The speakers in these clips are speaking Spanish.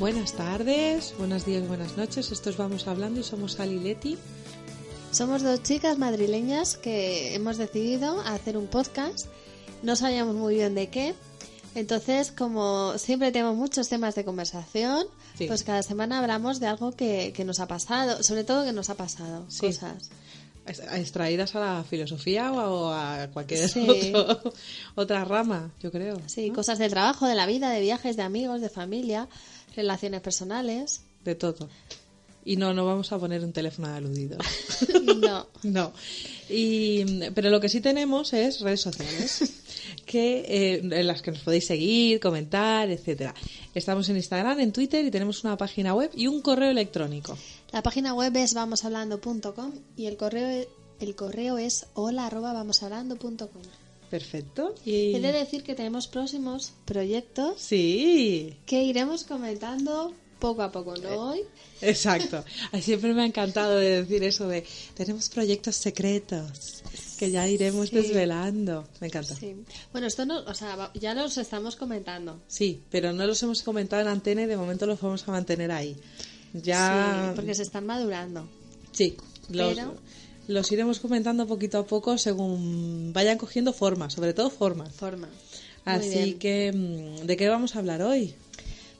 Buenas tardes, buenos días, buenas noches. Estos vamos hablando y somos Ali Leti. Somos dos chicas madrileñas que hemos decidido hacer un podcast. No sabíamos muy bien de qué. Entonces, como siempre tenemos muchos temas de conversación, Sí. pues cada semana hablamos de algo que, que nos ha pasado, sobre todo que nos ha pasado, Sí. cosas. Extraídas a la filosofía o a cualquier Sí. otro- otra rama, yo creo. Sí, ¿no? cosas del trabajo, de la vida, de viajes, de amigos, de familia, relaciones personales. De todo. Y no, no vamos a poner un teléfono de aludidos. No. No. Y, pero lo que sí tenemos es redes sociales, que, eh, en las que nos podéis seguir, comentar, etcétera. Estamos en Instagram, en Twitter y tenemos una página web y un correo electrónico. La página web es vamoshablando.com y el correo, el correo es hola arroba vamoshablando.com. Perfecto. Y... He de decir que tenemos próximos proyectos Sí, que iremos comentando poco a poco, Eh, no hoy. exacto. Siempre me ha encantado de decir eso de tenemos proyectos secretos que ya iremos Sí. desvelando. Me encanta. Sí. Sí. Bueno, esto no, o sea, ya los estamos comentando. pero no los hemos comentado en antena y de momento los vamos a mantener ahí. Ya. Sí, porque se están madurando. Sí, los, Pero- los iremos comentando poquito a poco según vayan cogiendo forma, sobre todo forma. Forma. Así que, mm, ¿de qué vamos a hablar hoy?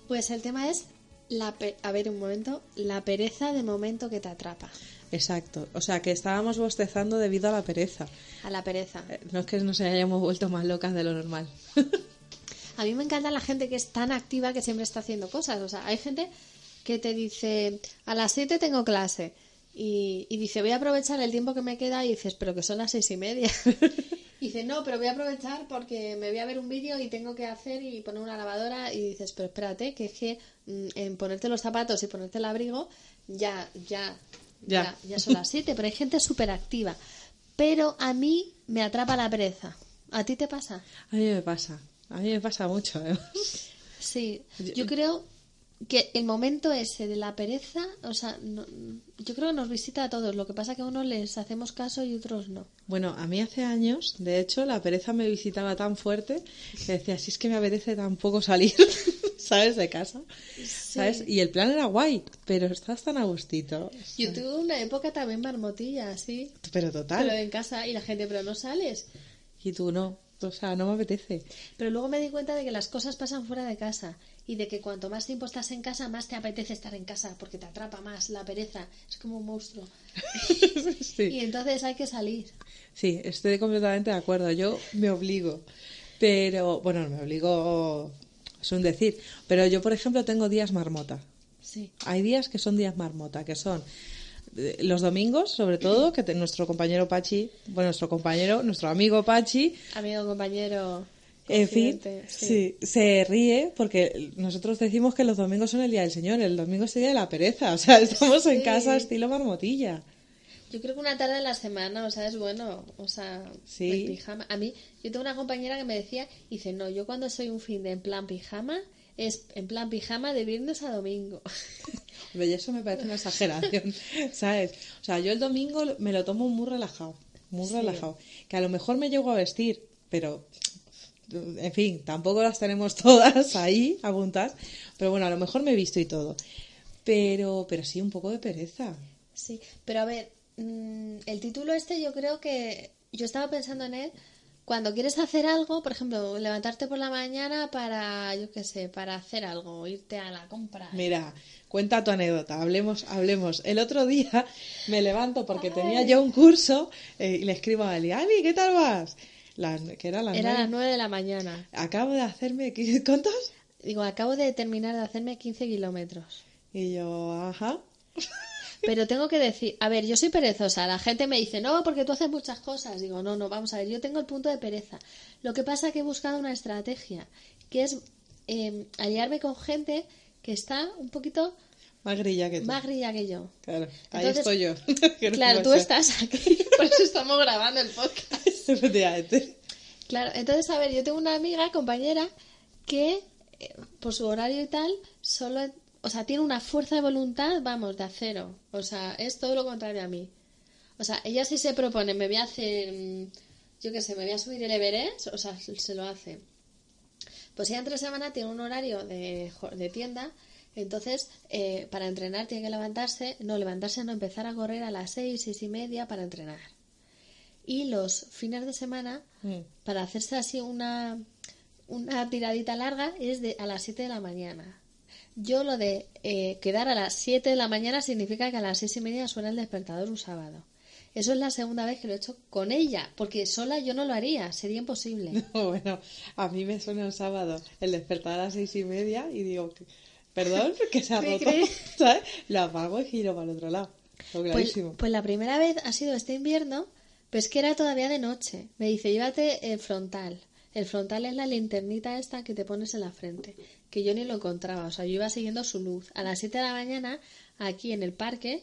Pues el tema es la a ver un momento, la pereza de momento que te atrapa. Exacto. O sea, que estábamos bostezando debido a la pereza. A la pereza. Eh, No es que nos hayamos vuelto más locas de lo normal. A mí me encanta la gente que es tan activa que siempre está haciendo cosas. O sea, hay gente que te dice, a las 7 tengo clase. Y, y dice, voy a aprovechar el tiempo que me queda. Y dices, pero que son las seis y media. y dice, no, pero voy a aprovechar porque me voy a ver un vídeo y tengo que hacer y poner una lavadora. Y dices, pero espérate, que es que mm, en ponerte los zapatos y ponerte el abrigo, ya, ya, Ya. ya, ya son las 7. Pero hay gente súper activa. Pero a mí me atrapa la pereza. ¿A ti te pasa? A mí me pasa. A mí me pasa mucho, además. Sí, yo creo que el momento ese de la pereza, o sea, no- yo creo que nos visita a todos. Lo que pasa que a unos les hacemos caso y otros no. Bueno, a mí hace años, de hecho, la pereza me visitaba tan fuerte que decía, si es que me apetece tan poco salir, ¿sabes? De casa, ¿sabes? Y el plan era guay, pero estás tan a gustito. Yo tuve una época también marmotilla, sí, Pero total. pero en casa y la gente, pero no sales. Y tú no. O sea, no me apetece. Pero luego me di cuenta de que las cosas pasan fuera de casa y de que cuanto más tiempo estás en casa, más te apetece estar en casa porque te atrapa más la pereza. Es como un monstruo. Y entonces hay que salir. sí, estoy completamente de acuerdo. Yo me obligo. Pero, bueno, me obligo, es un decir. Pero yo, por ejemplo, tengo días marmota. Sí. Hay días que son días marmota, que son eh, los domingos, sobre todo, que te- nuestro compañero Pachi, bueno, nuestro compañero, nuestro amigo Pachi, Amigo, compañero. En fin, confidente, sí, se ríe porque nosotros decimos que los domingos son el día del Señor, el domingo es el día de la pereza, o sea, estamos en Sí. casa estilo marmotilla. Yo creo que una tarde a la semana, o sea, es bueno, o sea, Sí. el pijama. A mí, yo tengo una compañera que me decía, dice, no, yo cuando soy un fin de en plan pijama, es en plan pijama de viernes a domingo. Hombre, y eso me parece una exageración, ¿sabes? O sea, yo el domingo me lo tomo muy relajado, muy Sí. relajado. Que a lo mejor me llego a vestir, pero, en fin, tampoco las tenemos todas ahí apuntadas. Pero bueno, a lo mejor me he visto y todo. Pero, pero sí, un poco de pereza. Sí, pero a ver, mm, el título este yo creo que yo estaba pensando en él cuando quieres hacer algo, por ejemplo, levantarte por la mañana para, yo qué sé, para hacer algo, irte a la compra. Mira, cuenta tu anécdota, hablemos, hablemos. El otro día me levanto porque tenía yo un curso eh, y le escribo a Ali, Ali, ¿qué tal vas? Las, que era las Era a nueve. las 9 de la mañana. Acabo de hacerme, ¿cuántos? Digo, acabo de terminar de hacerme 15 kilómetros. Y yo, ajá. Pero tengo que decir, a ver, yo soy perezosa. La gente me dice, no, porque tú haces muchas cosas. Digo, no, no, vamos a ver, yo tengo el punto de pereza. Lo que pasa es que he buscado una estrategia, que es eh, aliarme con gente que está un poquito Más grilla que tú. más grilla que yo. Claro, ahí Entonces, estoy yo. No Claro, tú estás aquí, por eso estamos grabando el podcast. Claro, entonces, a ver, yo tengo una amiga, compañera, que eh, por su horario y tal, solo, o sea, tiene una fuerza de voluntad, vamos, de acero. O sea, es todo lo contrario a mí. O sea, ella sí se propone, me voy a hacer, mm, yo qué sé, me voy a subir el Everest, o sea, se lo hace. Pues ella entre semana tiene un horario de, de tienda Entonces, eh, para entrenar tiene que levantarse, no levantarse, no empezar a correr a las seis, seis y media para entrenar. Y los fines de semana, Mm. para hacerse así una, una tiradita larga, es de a las 7 de la mañana. Yo lo de eh, quedar a las 7 de la mañana significa que a las seis y media suena el despertador un sábado. Eso es la segunda vez que lo he hecho con ella, porque sola yo no lo haría, sería imposible. Bueno, a mí me suena el sábado el despertar a las seis y media y digo, perdón, que se ha ¿Me roto, crees? ¿sabes? Lo apago y giro para el otro lado. Pues, pues la primera vez ha sido este invierno, pero es que era todavía de noche. Me dice, llévate el frontal. El frontal es la linternita esta que te pones en la frente, que yo ni lo encontraba, o sea, yo iba siguiendo su luz. A las 7 de la mañana, aquí en el parque,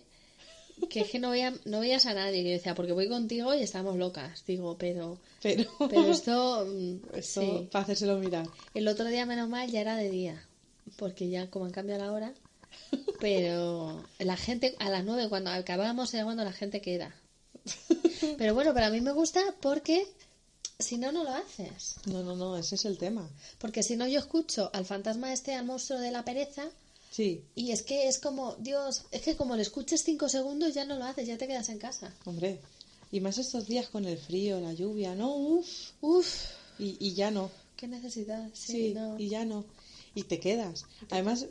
que es que no, veía, no veías a nadie, que yo decía, porque voy contigo y estamos locas. Digo, pero, Pero, pero esto, mm, esto sí. para hacérselo mirar. El otro día, menos mal, ya era de día, porque ya como han cambiado la hora, pero la gente, a las nueve cuando acabamos era cuando la gente queda. Pero bueno, para mí me gusta porque si no, no lo haces. No, no, no, ese es el tema. Porque si no, yo escucho al fantasma este, al monstruo de la pereza, Sí, y es que es como, Dios, es que como le escuches cinco segundos ya no lo haces, ya te quedas en casa. hombre. Y más estos días con el frío, la lluvia, ¿no? Uf, Uf, y, y ya no. qué necesidad. Sí, Sí, no. y ya no. Y te quedas. Además,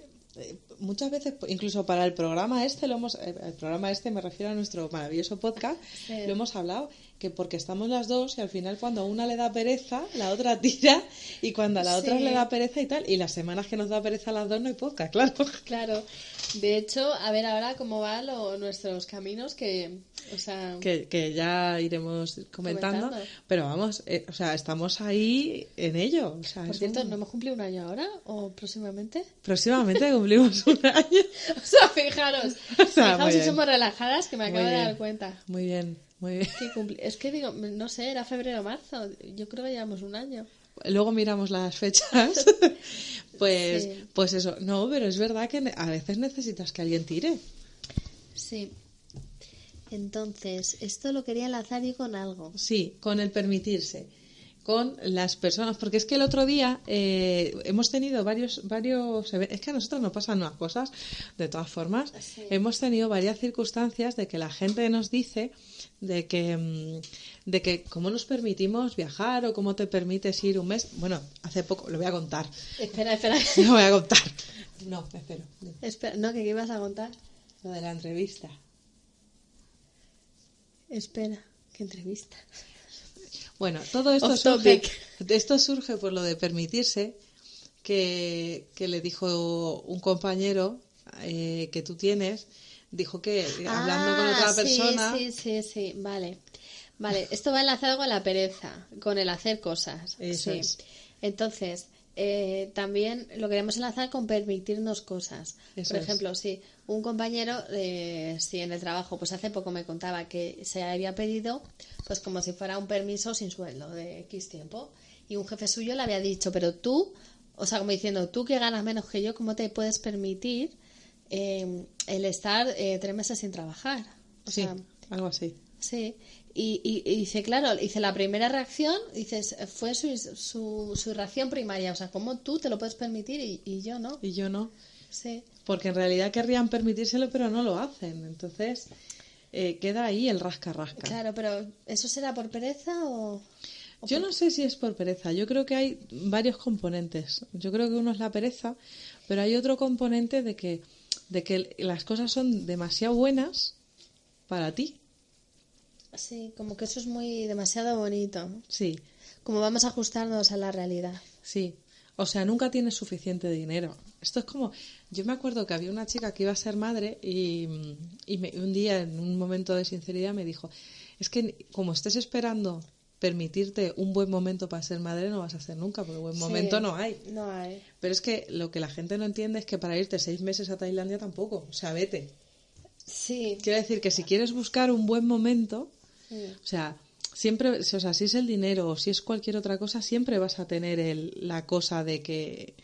muchas veces, incluso para el programa este, lo hemos, eh, el programa este me refiero a nuestro maravilloso podcast, Sí. lo hemos hablado, que porque estamos las dos y al final cuando a una le da pereza, la otra tira y cuando a la otra le da pereza y tal, y las semanas que nos da pereza a las dos no hay podcast, claro. Claro. De hecho, a ver ahora cómo van lo- nuestros caminos, que, o sea, Que, que ya iremos comentando, Comentando. pero vamos, eh, o sea, estamos ahí en ello. O sea, por cierto, un- ¿no hemos cumplido un año ahora o próximamente? Próximamente cumplimos un año. O sea, fijaros, O sea, fijaos muy si somos relajadas, que me acabo de dar cuenta. Muy bien, muy bien. Que Es que digo, no sé, era febrero o marzo, yo creo que llevamos un año. Luego miramos las fechas. pues, Sí. pues eso. No, pero es verdad que a veces necesitas que alguien tire. Sí. Entonces, esto lo quería enlazar yo con algo. Sí, con el permitirse. Con las personas. Porque es que el otro día eh, hemos tenido varios. varios Es que a nosotros nos pasan unas cosas, de todas formas. Sí. Hemos tenido varias circunstancias de que la gente nos dice de que, mm, de que cómo nos permitimos viajar o cómo te permites ir un mes. Bueno, hace poco, lo voy a contar. Espera, espera. Lo voy a contar. No, espero. espera no, que qué ibas a contar. Lo de la entrevista. Espera, qué entrevista. Bueno, todo esto surge, topic. esto surge por lo de permitirse que, que le dijo un compañero eh, que tú tienes, dijo que hablando con Ah, otra sí, persona, Sí, sí, sí, vale. Vale, esto va enlazado con la pereza, con el hacer cosas. Eso sí. es. Entonces, eh, también lo queremos enlazar con permitirnos cosas. Eso Por es. ejemplo, si un compañero, eh, si en el trabajo, pues hace poco me contaba que se había pedido, pues como si fuera un permiso sin sueldo de X tiempo. Y un jefe suyo le había dicho, pero tú, o sea, como diciendo, tú que ganas menos que yo, ¿cómo te puedes permitir eh, el estar eh, tres meses sin trabajar? O sí, sea, algo así. Sí, y, y, y dice, claro, dice la primera reacción, dices, fue su, su, su reacción primaria, o sea, ¿cómo tú te lo puedes permitir y, y yo no? Y yo no, Sí, porque en realidad querrían permitírselo, pero no lo hacen. Entonces, eh, queda ahí el rasca-rasca. claro, pero ¿eso será por pereza o...? o Yo por- no sé si es por pereza. Yo creo que hay varios componentes. Yo creo que uno es la pereza, pero hay otro componente de que, de que las cosas son demasiado buenas para ti. Sí, como que eso es muy demasiado bonito. Sí, como vamos a ajustarnos a la realidad. sí. O sea, nunca tienes suficiente dinero. Esto es como, yo me acuerdo que había una chica que iba a ser madre y, y me- un día, en un momento de sinceridad, me dijo, es que como estés esperando permitirte un buen momento para ser madre, no vas a hacer nunca, porque buen Sí, momento no hay. No hay. Pero es que lo que la gente no entiende es que para irte seis meses a Tailandia tampoco. O sea, vete. Sí, Quiero decir que si quieres buscar un buen momento, sí. o sea, siempre, o sea, si es el dinero o si es cualquier otra cosa, siempre vas a tener el, la cosa de que,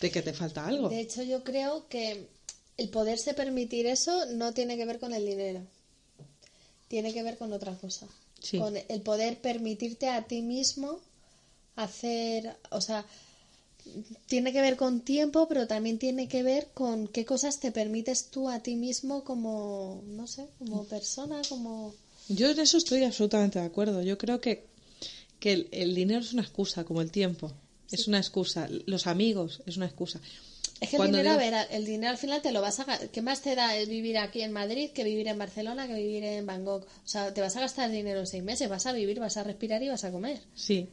de que te falta algo. De hecho, yo creo que el poderse permitir eso no tiene que ver con el dinero. Tiene que ver con otra cosa. Sí. Con el poder permitirte a ti mismo hacer, o sea, tiene que ver con tiempo, pero también tiene que ver con qué cosas te permites tú a ti mismo como, no sé, como persona, como... Yo en eso estoy absolutamente de acuerdo. Yo creo que, que el, el dinero es una excusa, como el tiempo. Es una excusa. Los amigos es una excusa. Es que el dinero, digo- a ver, el dinero al final te lo vas a... ¿Qué más te da el vivir aquí en Madrid que vivir en Barcelona, que vivir en Bangkok? O sea, te vas a gastar dinero en seis meses, vas a vivir, vas a respirar y vas a comer. Sí.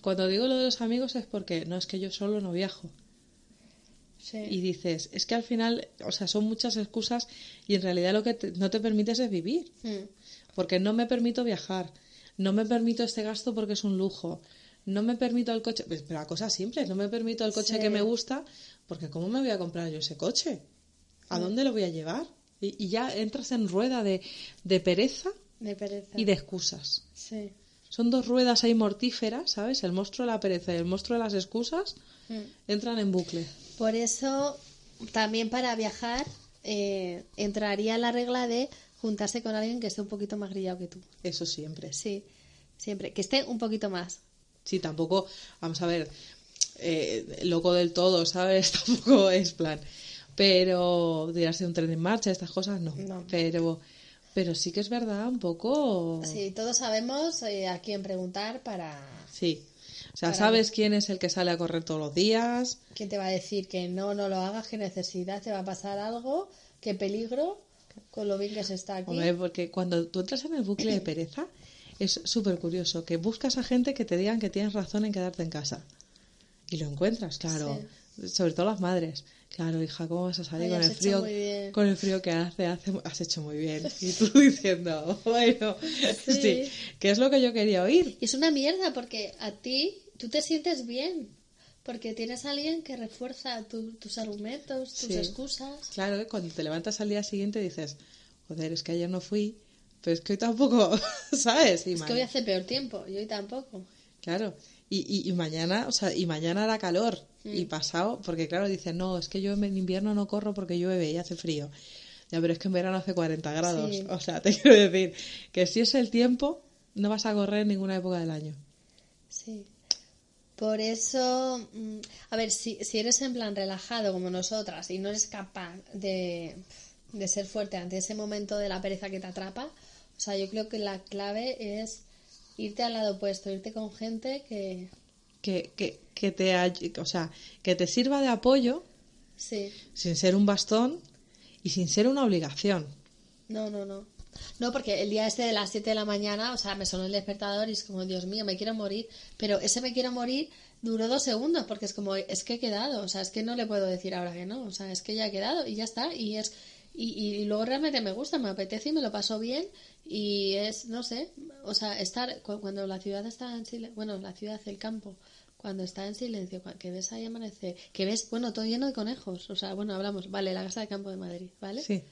Cuando digo lo de los amigos es porque no es que yo solo no viajo. Sí. Y dices, es que al final, o sea, son muchas excusas y en realidad lo que te- no te permites es vivir. Mm. Porque no me permito viajar, no me permito este gasto porque es un lujo, no me permito el coche, pues, pero a cosas simples, no me permito el coche Sí. que me gusta porque ¿cómo me voy a comprar yo ese coche? ¿A dónde lo voy a llevar? Y, y ya entras en rueda de, de pereza De pereza. y de excusas. Sí. Son dos ruedas ahí mortíferas, ¿sabes? El monstruo de la pereza y el monstruo de las excusas Mm. entran en bucle. Por eso, también para viajar, eh, entraría la regla de juntarse con alguien que esté un poquito más grillado que tú. Eso siempre. Sí, siempre. Que esté un poquito más. Sí, tampoco, vamos a ver, eh, loco del todo, ¿sabes? Tampoco es plan. Pero tirarse un tren en marcha, estas cosas no. No. Pero, pero sí que es verdad, un poco. Sí, todos sabemos eh, a quién preguntar para... Sí. O sea, Para- sabes quién es el que sale a correr todos los días. ¿Quién te va a decir que no, no lo hagas, qué necesidad, te va a pasar algo, qué peligro, con lo bien que se está aquí? Hombre, porque cuando tú entras en el bucle de pereza, es súper curioso que buscas a gente que te digan que tienes razón en quedarte en casa. Y lo encuentras, claro. Sobre todo las madres. Claro, hija, ¿cómo vas a salir Ay, con el frío? Con el frío que hace, hace, has hecho muy bien. Y tú diciendo, bueno, sí. Sí. ¿qué es lo que yo quería oír? Y es una mierda porque a ti, tú te sientes bien, porque tienes a alguien que refuerza tu- tus argumentos, tus Sí. excusas. Claro, cuando te levantas al día siguiente dices, joder, es que ayer no fui, pero es que hoy tampoco, ¿sabes? Y Es que hoy hace peor tiempo y hoy tampoco. Claro. Y, y, y mañana, o sea, y mañana hará calor. Mm. Y pasado, porque claro, dicen, no, es que yo en invierno no corro porque llueve y hace frío. Ya, pero es que en verano hace 40 grados. Sí. O sea, te quiero decir que si es el tiempo, no vas a correr en ninguna época del año. Sí. Por eso, mm, a ver, si, si eres en plan relajado como nosotras y no eres capaz de, de ser fuerte ante ese momento de la pereza que te atrapa, o sea, yo creo que la clave es irte al lado opuesto, irte con gente que... Que, que, que te, o sea, que te sirva de apoyo Sí, sin ser un bastón y sin ser una obligación. no, no, no. No, porque el día este de las 7 de la mañana, o sea, me sonó el despertador y es como, Dios mío, me quiero morir. Pero ese me quiero morir duró dos segundos porque es como, es que he quedado, o sea, es que no le puedo decir ahora que no, o sea, es que ya he quedado y ya está. Y es y, y luego realmente me gusta, me apetece y me lo paso bien y es, no sé, o sea, estar cu- cuando la ciudad está en silencio, bueno, la ciudad, el campo, cuando está en silencio, que ves ahí amanecer, que ves, bueno, todo lleno de conejos, o sea, bueno, hablamos, vale, la casa de campo de Madrid, ¿vale? Sí.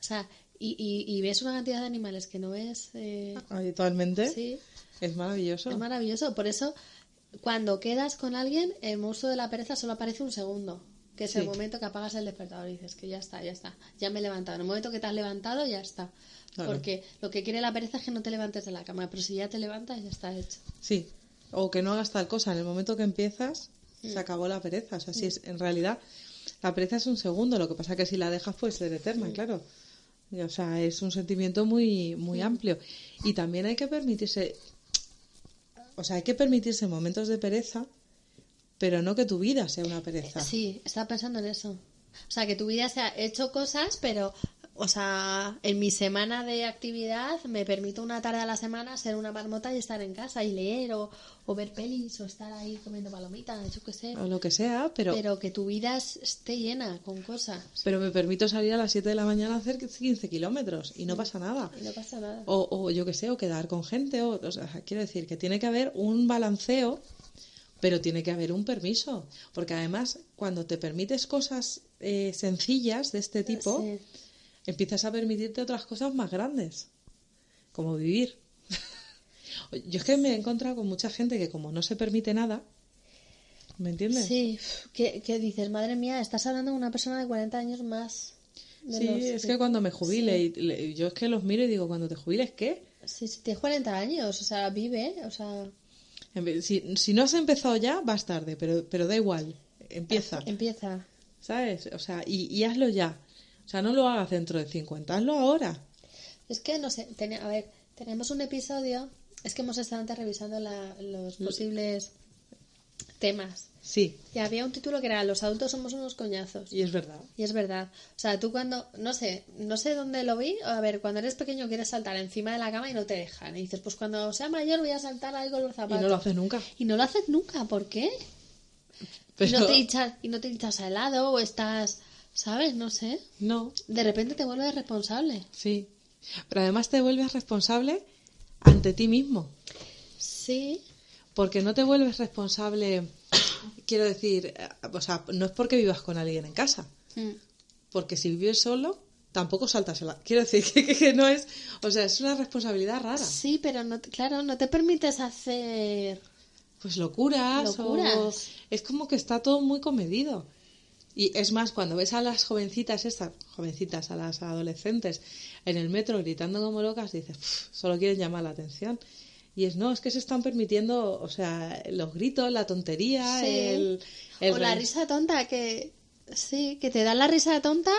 O sea, y, y, y ves una cantidad de animales que no ves. eh, Habitualmente sí, es maravilloso. es maravilloso. Por eso, cuando quedas con alguien, el monstruo de la pereza solo aparece un segundo. Que es el momento que apagas el despertador y dices que ya está, ya está. Ya me he levantado. En el momento que te has levantado, ya está. Claro. Porque lo que quiere la pereza es que no te levantes de la cama. Pero si ya te levantas, ya está hecho. Sí, o que no hagas tal cosa. En el momento que empiezas, Mm. se acabó la pereza. O sea, si es, en realidad, la pereza es un segundo. Lo que pasa que si la dejas puede ser eterna, Mm. claro. Y, O sea, es un sentimiento muy, muy amplio. Y también hay que permitirse, o sea, hay que permitirse momentos de pereza, pero no que tu vida sea una pereza. Sí, estaba pensando en eso. O sea, que tu vida se ha hecho cosas, pero, o sea, en mi semana de actividad me permito una tarde a la semana ser una marmota y estar en casa y leer o, o ver pelis o estar ahí comiendo palomitas, yo qué sé. O lo que sea, pero, Pero que tu vida es- esté llena con cosas pero me permito salir a las 7 de la mañana a hacer 15 kilómetros y no pasa nada. y no pasa nada. O, o yo que sé, o quedar con gente. O, o sea, quiero decir que tiene que haber un balanceo, pero tiene que haber un permiso. Porque además, cuando te permites cosas eh, sencillas de este tipo, Sí. empiezas a permitirte otras cosas más grandes, como vivir. yo es que me he encontrado con mucha gente que como no se permite nada, ¿me entiendes? Sí, ¿Qué, qué dices? Madre mía, estás hablando de una persona de 40 años más. Sí, los es que cuando me jubile, y yo es que los miro y digo, cuando te jubiles, ¿qué? Sí, sí, tienes 40 años, o sea, vive, o sea... Si, si no has empezado ya, vas tarde, pero, pero da igual. Empieza. Empieza. ¿Sabes? O sea, y, y hazlo ya. O sea, no lo hagas dentro de 50, hazlo ahora. Es que no sé, tenía- a ver, tenemos un episodio, es que hemos estado antes revisando la- los posibles temas. Sí, Y había un título que era Los adultos somos unos coñazos. y es verdad. Y es verdad. O sea, tú cuando, no sé, no sé dónde lo vi. A ver, cuando eres pequeño quieres saltar encima de la cama y no te dejan. Y dices, pues cuando sea mayor voy a saltar ahí con los Y zapatos. no lo haces nunca. Y no lo haces nunca, ¿por qué? Pero Y, no te hinchas, y no te hinchas a helado o estás, ¿sabes? No sé. no, De repente te vuelves responsable. sí. Pero además te vuelves responsable ante ti mismo. Sí, Porque no te vuelves responsable, quiero decir, eh, o sea, no es porque vivas con alguien en casa. Mm. Porque si vives solo, tampoco saltas la... Quiero decir que, que- que no es... O sea, es una responsabilidad rara. Sí, pero no, claro, no te permites hacer. Pues locuras, Locuras. o... Es como que está todo muy comedido. Y es más, cuando ves a las jovencitas estas, jovencitas, a las adolescentes en el metro gritando como locas, dices, "Pf, solo quieren llamar la atención. Y es, no, es que se están permitiendo, o sea, los gritos, la tontería, Sí. el... el o la risa tonta, que sí, que te da la risa tonta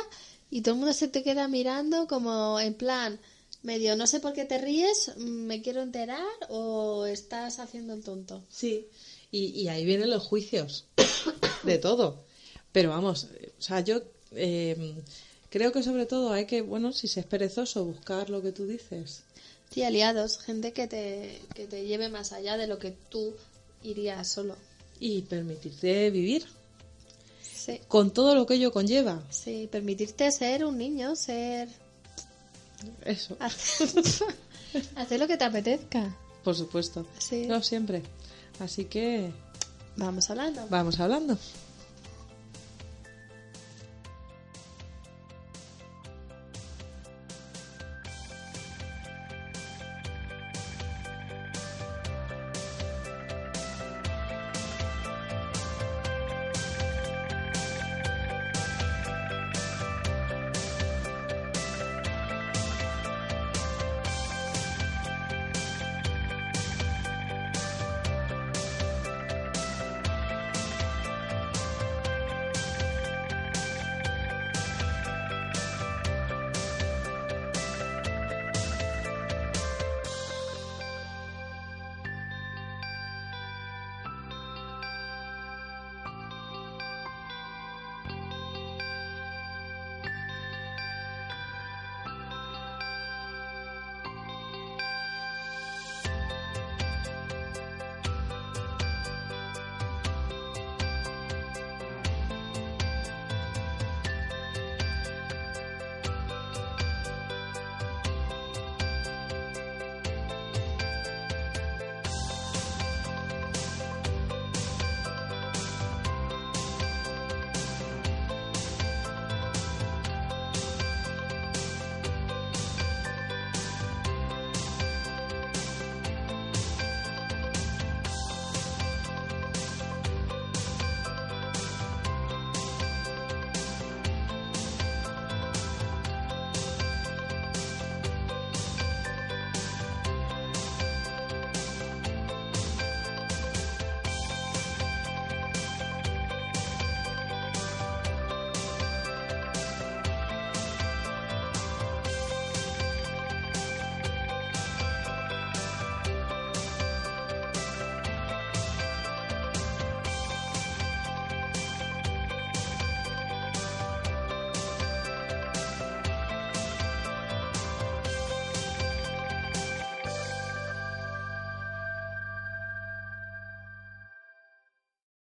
y todo el mundo se te queda mirando como en plan, medio, no sé por qué te ríes, me quiero enterar o estás haciendo el tonto. Sí, y, y ahí vienen los juicios de todo. Pero vamos, o sea, yo eh, creo que sobre todo hay que, bueno, si se es perezoso, buscar lo que tú dices. Sí, aliados, gente que te, que te lleve más allá de lo que tú irías solo. y permitirte vivir Sí, con todo lo que ello conlleva. sí, permitirte ser un niño, ser... Eso, Hacer lo que te apetezca. por supuesto. Sí. No siempre. Así que Vamos hablando. vamos hablando.